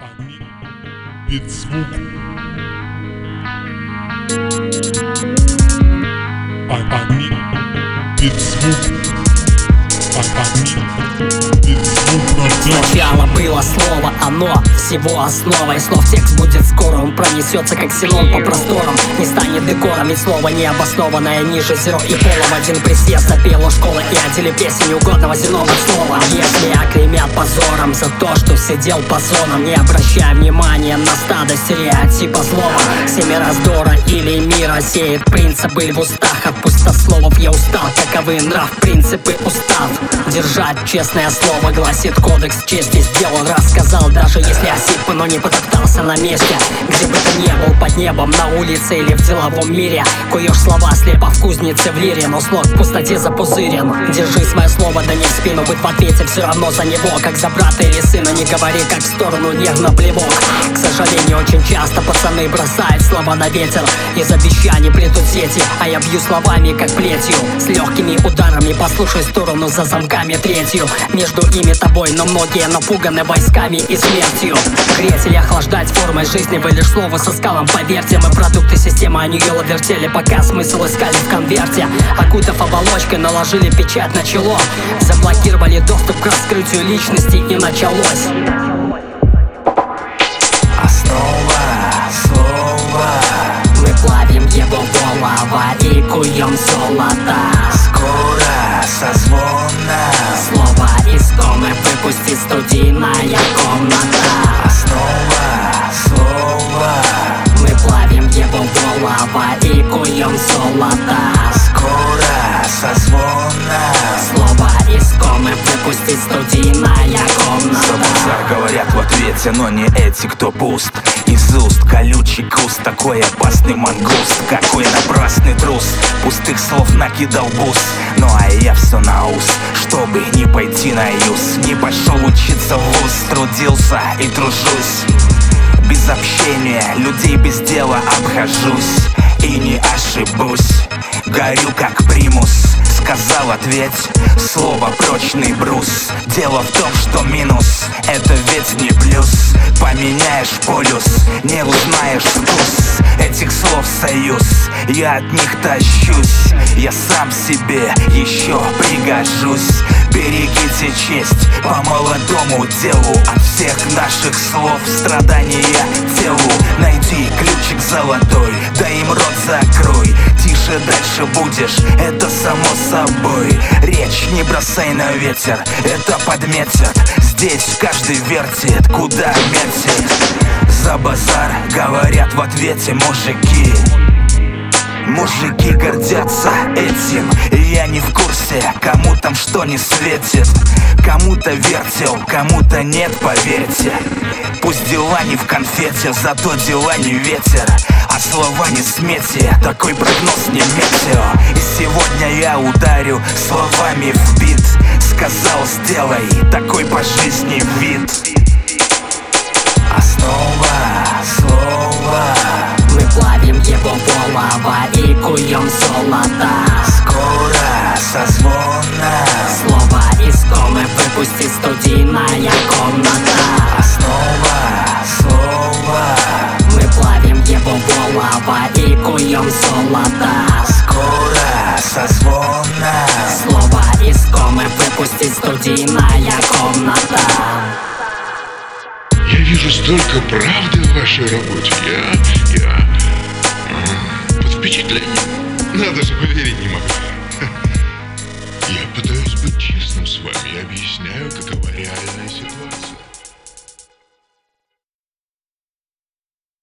Они без звука. А- Они без звука. Сначала было слово, оно всего основа И слов текст будет скоро, он пронесется как силон по просторам. Не станет декором, ведь слово необоснованное Ниже зеро и пола. В один присест Запела школа и отделе песен угодного земного слова. Если окремят позором за то, что сидел по зонам Не обращая внимания на стадо стереотипа злого Семя раздора или мира сеет принципы в устах От пустословов я устал, каковы нрав, принципы устав Держать честное слово, гласит кодекс чести. Сделал, рассказал, даже если осип, но не потоптался на месте. Где бы ты ни небом, на улице или в деловом мире. Куешь слова слепо в кузнице в лире, но слог в пустоте запузырен Держи свое слово, да не в спину, быть в ответе все равно за него. Как за брата или сына, не говори, как в сторону нервно плевок. К сожалению, очень часто пацаны бросают слова на ветер. Из обещаний плетут сети, а я бью словами, как плетью. С легкими ударами, послушай сторону за замками третью. Между ими тобой, но многие напуганы войсками и смертью. Греть или охлаждать формой жизни, вы лишь слово со скалом Поверьте, мы продукты системы, они ее вертели Пока смысл искали в конверте. Окутав оболочкой, наложили печать на чело. Заблокировали доступ к раскрытию личности и началось. Основа слова Мы плавим его голова и куем золото. Скоро созвона Слово из комы выпустит студийная комната в ответе, но не эти, кто пуст Из уст колючий куст, такой опасный мангуст. Какой напрасный трус, пустых слов накидал бус. Ну а я все на ус, чтобы не пойти на юз Не пошел учиться в вуз, трудился и тружусь. Без общения, людей без дела обхожусь. И не ошибусь, горю как примус Сказал ответь, слово прочный брус. Дело в том, что минус, это ведь не плюс. Поменяешь полюс, не узнаешь вкус. Этих слов союз, я от них тащусь. Я сам себе еще пригожусь. Берегите честь по молодому делу. От всех наших слов страдания телу Найди ключик золотой, да им рот закрой Тише дальше будешь, это само собой. Речь не бросай на ветер, это подметят. Здесь каждый вертит, куда метит. За базар говорят в ответе мужики. Мужики гордятся этим, и я не в курсе, кому там что не светит. Кому-то вертел, кому-то нет, поверьте Пусть дела не в конфете, зато дела не ветер. А слова не смете, такой прогноз не метео. И сегодня я ударю словами в бит. Сказал, сделай, такой по жизни вид. Основа слова Мы плавим его голова и куем золото. Скоро созвона Слово из комы выпустит студийная комната Заводи куем золото Скоро созвона Слово из комы выпустить студийная комната Я вижу столько правды в вашей работе Я, я под впечатлением. Надо же, поверить не могу. Я пытаюсь быть честным с вами и объясняю, какова реальная ситуация.